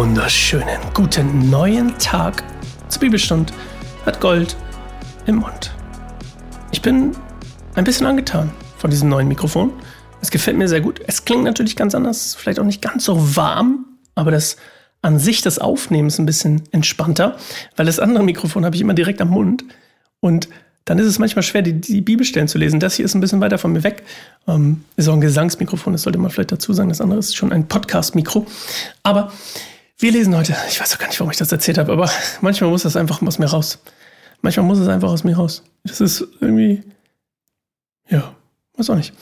wunderschönen guten neuen Tag zur Bibelstund hat Gold im Mund. Ich bin ein bisschen angetan von diesem neuen Mikrofon. Es gefällt mir sehr gut. Es klingt natürlich ganz anders, vielleicht auch nicht ganz so warm, aber das an sich des Aufnehmens ein bisschen entspannter, weil das andere Mikrofon habe ich immer direkt am Mund und dann ist es manchmal schwer, die, die Bibelstellen zu lesen. Das hier ist ein bisschen weiter von mir weg. Ähm, ist auch ein Gesangsmikrofon, das sollte man vielleicht dazu sagen. Das andere ist schon ein Podcast-Mikro. Aber wir lesen heute, ich weiß auch gar nicht, warum ich das erzählt habe, aber manchmal muss das einfach aus mir raus. Manchmal muss es einfach aus mir raus. Das ist irgendwie, ja, weiß auch nicht.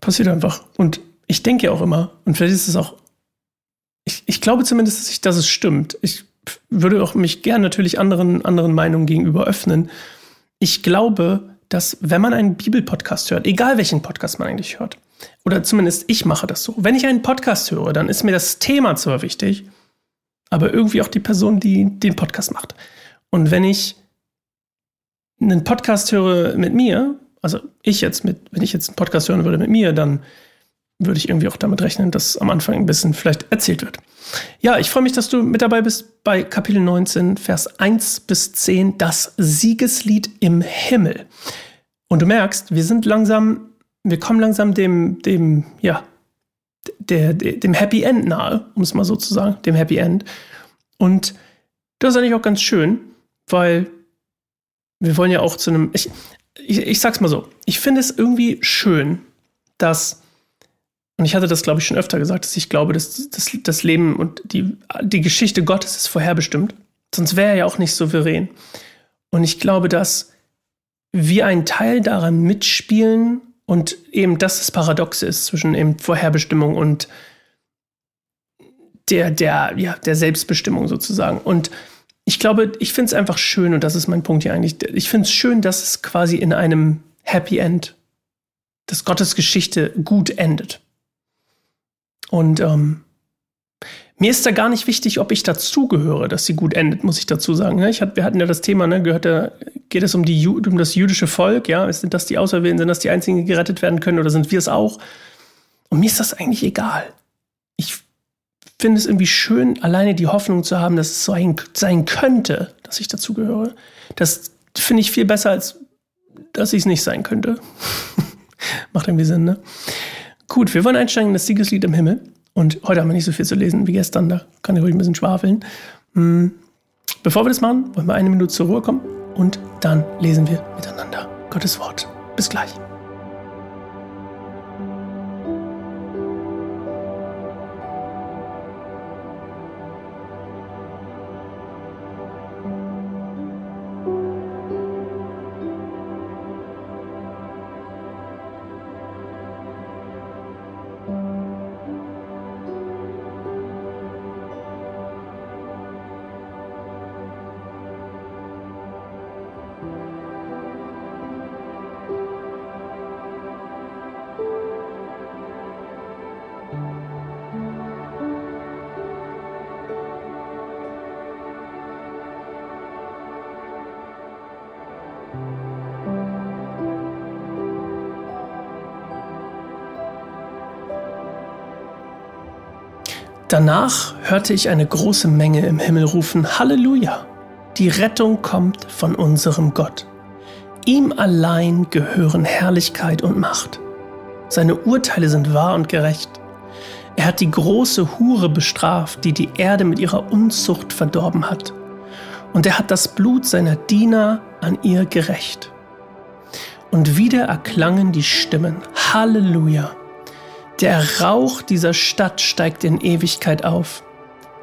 Passiert einfach. Und ich denke ja auch immer, und vielleicht ist es auch, ich, ich glaube zumindest, dass, ich, dass es stimmt. Ich würde auch mich gern natürlich anderen, anderen Meinungen gegenüber öffnen. Ich glaube, dass wenn man einen Bibelpodcast hört, egal welchen Podcast man eigentlich hört, oder zumindest ich mache das so, wenn ich einen Podcast höre, dann ist mir das Thema zwar wichtig, aber irgendwie auch die Person, die den Podcast macht. Und wenn ich einen Podcast höre mit mir, also ich jetzt mit, wenn ich jetzt einen Podcast hören würde mit mir, dann würde ich irgendwie auch damit rechnen, dass am Anfang ein bisschen vielleicht erzählt wird. Ja, ich freue mich, dass du mit dabei bist bei Kapitel 19, Vers 1 bis 10, das Siegeslied im Himmel. Und du merkst, wir sind langsam, wir kommen langsam dem, dem, ja, der, der, dem Happy End nahe, um es mal so zu sagen, dem Happy End. Und das ist eigentlich auch ganz schön, weil wir wollen ja auch zu einem, ich, ich, ich sag's mal so, ich finde es irgendwie schön, dass, und ich hatte das, glaube ich, schon öfter gesagt, dass ich glaube, dass das, das Leben und die, die Geschichte Gottes ist vorherbestimmt. Sonst wäre er ja auch nicht souverän. Und ich glaube, dass wir einen Teil daran mitspielen, und eben das das Paradoxe ist zwischen eben Vorherbestimmung und der, der, ja, der Selbstbestimmung sozusagen. Und ich glaube, ich finde es einfach schön, und das ist mein Punkt hier eigentlich, ich finde es schön, dass es quasi in einem Happy End, dass Gottes Geschichte gut endet. Und ähm, mir ist da gar nicht wichtig, ob ich dazugehöre, dass sie gut endet, muss ich dazu sagen. Ne? Ich hat, wir hatten ja das Thema, ne, gehört da, geht es um, die, um das jüdische Volk, ja? Sind das die Auserwählten, sind das die einzigen, die gerettet werden können oder sind wir es auch? Und mir ist das eigentlich egal. Ich finde es irgendwie schön, alleine die Hoffnung zu haben, dass es so ein, sein könnte, dass ich dazugehöre. Das finde ich viel besser, als dass ich es nicht sein könnte. Macht irgendwie Sinn, ne? Gut, wir wollen einsteigen in das Siegeslied im Himmel. Und heute haben wir nicht so viel zu lesen wie gestern, da kann ich ruhig ein bisschen schwafeln. Hm. Bevor wir das machen, wollen wir eine Minute zur Ruhe kommen und dann lesen wir miteinander Gottes Wort. Bis gleich. Danach hörte ich eine große Menge im Himmel rufen, Halleluja! Die Rettung kommt von unserem Gott. Ihm allein gehören Herrlichkeit und Macht. Seine Urteile sind wahr und gerecht. Er hat die große Hure bestraft, die die Erde mit ihrer Unzucht verdorben hat. Und er hat das Blut seiner Diener an ihr gerecht. Und wieder erklangen die Stimmen, Halleluja! Der Rauch dieser Stadt steigt in Ewigkeit auf.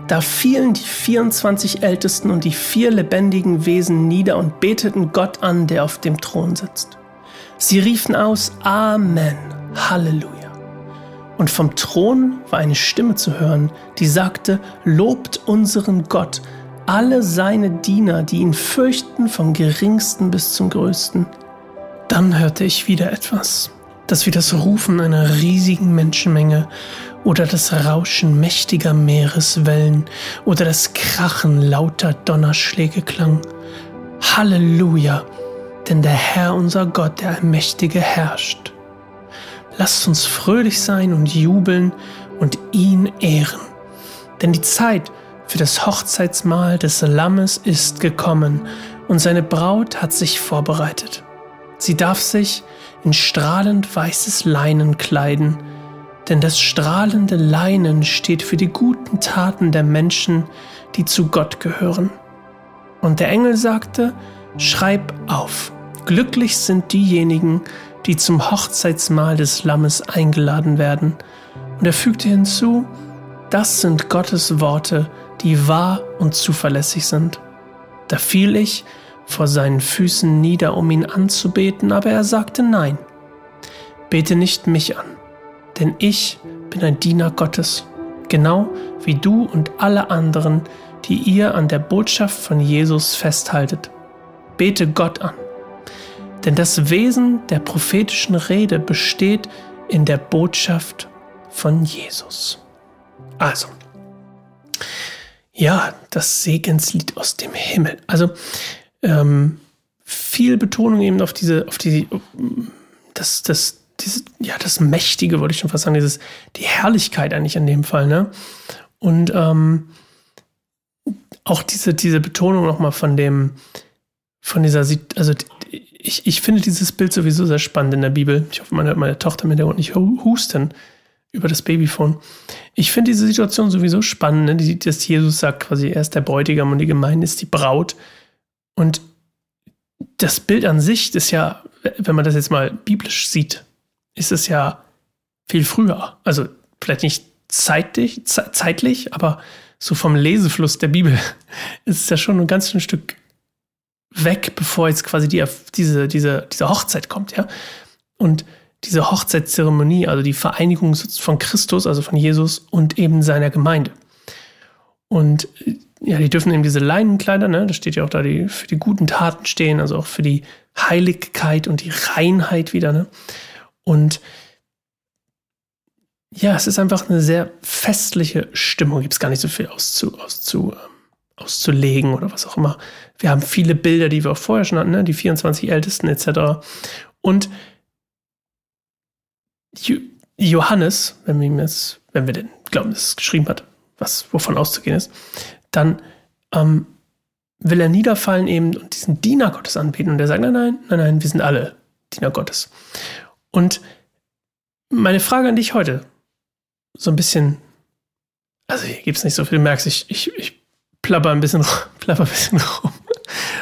Da fielen die 24 Ältesten und die vier lebendigen Wesen nieder und beteten Gott an, der auf dem Thron sitzt. Sie riefen aus Amen, Halleluja. Und vom Thron war eine Stimme zu hören, die sagte, Lobt unseren Gott, alle seine Diener, die ihn fürchten, vom geringsten bis zum größten. Dann hörte ich wieder etwas das wie das Rufen einer riesigen Menschenmenge oder das Rauschen mächtiger Meereswellen oder das Krachen lauter Donnerschläge klang. Halleluja, denn der Herr unser Gott, der Allmächtige, herrscht. Lasst uns fröhlich sein und jubeln und ihn ehren. Denn die Zeit für das Hochzeitsmahl des Lammes ist gekommen und seine Braut hat sich vorbereitet. Sie darf sich in strahlend weißes Leinen kleiden, denn das strahlende Leinen steht für die guten Taten der Menschen, die zu Gott gehören. Und der Engel sagte, Schreib auf, glücklich sind diejenigen, die zum Hochzeitsmahl des Lammes eingeladen werden. Und er fügte hinzu, das sind Gottes Worte, die wahr und zuverlässig sind. Da fiel ich vor seinen Füßen nieder, um ihn anzubeten, aber er sagte nein. Bete nicht mich an, denn ich bin ein Diener Gottes, genau wie du und alle anderen, die ihr an der Botschaft von Jesus festhaltet. Bete Gott an. Denn das Wesen der prophetischen Rede besteht in der Botschaft von Jesus. Also, ja, das Segenslied aus dem Himmel. Also, ähm, viel Betonung eben auf diese, auf die, das, das, diese, ja, das Mächtige, wollte ich schon fast sagen, dieses, die Herrlichkeit eigentlich in dem Fall, ne? Und ähm, auch diese, diese Betonung nochmal von dem, von dieser, also ich, ich finde dieses Bild sowieso sehr spannend in der Bibel. Ich hoffe, man hört meine Tochter mit der nicht husten über das Babyphone. Ich finde diese Situation sowieso spannend, ne? dass Jesus sagt quasi, er ist der Bräutigam und die Gemeinde ist die Braut. Und das Bild an sich ist ja, wenn man das jetzt mal biblisch sieht, ist es ja viel früher. Also vielleicht nicht zeitlich, zeitlich, aber so vom Lesefluss der Bibel ist es ja schon ein ganz schön Stück weg, bevor jetzt quasi die, diese, diese, diese Hochzeit kommt, ja. Und diese Hochzeitszeremonie, also die Vereinigung von Christus, also von Jesus und eben seiner Gemeinde. Und ja, die dürfen eben diese Leinenkleider, ne, da steht ja auch da, die für die guten Taten stehen, also auch für die Heiligkeit und die Reinheit wieder, ne? Und ja, es ist einfach eine sehr festliche Stimmung. Gibt es gar nicht so viel auszu, auszu, ähm, auszulegen oder was auch immer. Wir haben viele Bilder, die wir auch vorher schon hatten, ne? die 24 Ältesten etc. Und Johannes, wenn wir ihm jetzt, wenn wir denn glauben, dass es geschrieben hat, was wovon auszugehen ist, dann ähm, will er niederfallen eben und diesen Diener Gottes anbeten. Und er sagt, nein, nein, nein, nein, wir sind alle Diener Gottes. Und meine Frage an dich heute, so ein bisschen, also hier gibt es nicht so viel, du merkst, ich, ich, ich plapper ein bisschen, plapper ein bisschen rum.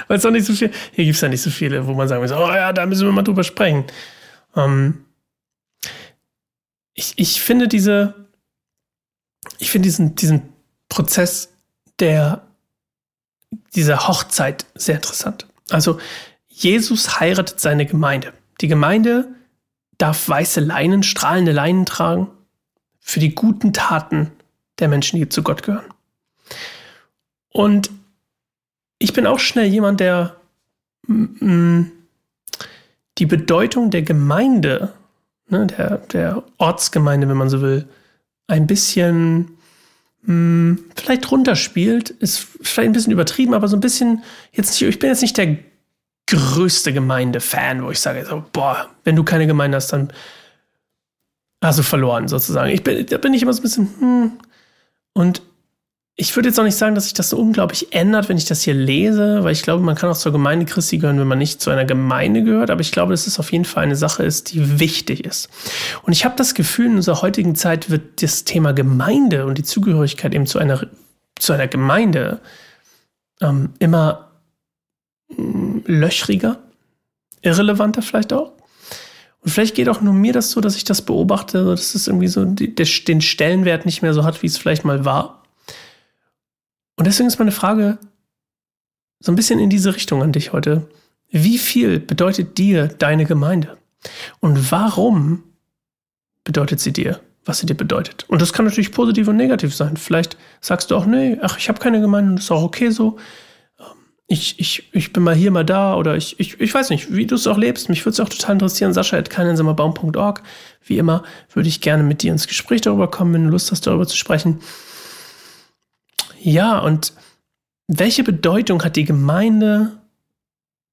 Weil es auch nicht so viel, hier gibt es ja nicht so viele, wo man sagen muss, oh ja, da müssen wir mal drüber sprechen. Ähm, ich, ich finde diese, ich finde diesen, diesen Prozess der, dieser Hochzeit sehr interessant. Also, Jesus heiratet seine Gemeinde. Die Gemeinde darf weiße Leinen, strahlende Leinen tragen für die guten Taten der Menschen, die zu Gott gehören. Und ich bin auch schnell jemand, der mm, die Bedeutung der Gemeinde ne, der, der Ortsgemeinde, wenn man so will, ein bisschen mh, hm, vielleicht runterspielt, ist vielleicht ein bisschen übertrieben, aber so ein bisschen, jetzt nicht, ich bin jetzt nicht der größte Gemeinde-Fan, wo ich sage, so, boah, wenn du keine Gemeinde hast, dann hast du verloren, sozusagen. Ich bin, da bin ich immer so ein bisschen, hm. Und ich würde jetzt auch nicht sagen, dass sich das so unglaublich ändert, wenn ich das hier lese, weil ich glaube, man kann auch zur Gemeinde Christi gehören, wenn man nicht zu einer Gemeinde gehört. Aber ich glaube, dass es auf jeden Fall eine Sache ist, die wichtig ist. Und ich habe das Gefühl, in unserer heutigen Zeit wird das Thema Gemeinde und die Zugehörigkeit eben zu einer, zu einer Gemeinde ähm, immer mm, löchriger, irrelevanter vielleicht auch. Und vielleicht geht auch nur mir das so, dass ich das beobachte, dass es irgendwie so den Stellenwert nicht mehr so hat, wie es vielleicht mal war. Und deswegen ist meine Frage so ein bisschen in diese Richtung an dich heute. Wie viel bedeutet dir deine Gemeinde? Und warum bedeutet sie dir, was sie dir bedeutet? Und das kann natürlich positiv und negativ sein. Vielleicht sagst du auch, nee, ach, ich habe keine Gemeinde und das ist auch okay so. Ähm, ich, ich, ich bin mal hier, mal da oder ich, ich, ich weiß nicht, wie du es auch lebst. Mich würde es auch total interessieren. Sascha at keinensamerbaum.org. Wie immer würde ich gerne mit dir ins Gespräch darüber kommen, wenn du Lust hast, darüber zu sprechen. Ja, und welche Bedeutung hat die Gemeinde,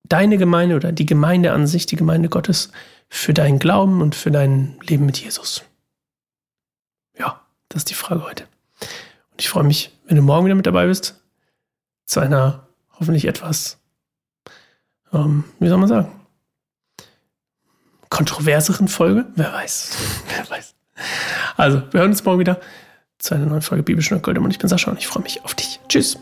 deine Gemeinde oder die Gemeinde an sich, die Gemeinde Gottes, für deinen Glauben und für dein Leben mit Jesus? Ja, das ist die Frage heute. Und Ich freue mich, wenn du morgen wieder mit dabei bist. Zu einer hoffentlich etwas, ähm, wie soll man sagen, kontroverseren Folge. Wer weiß. Wer weiß. Also, wir hören uns morgen wieder zu einer neuen Folge Bibelstunde Gold. Und ich bin Sascha und ich freue mich auf dich. Tschüss.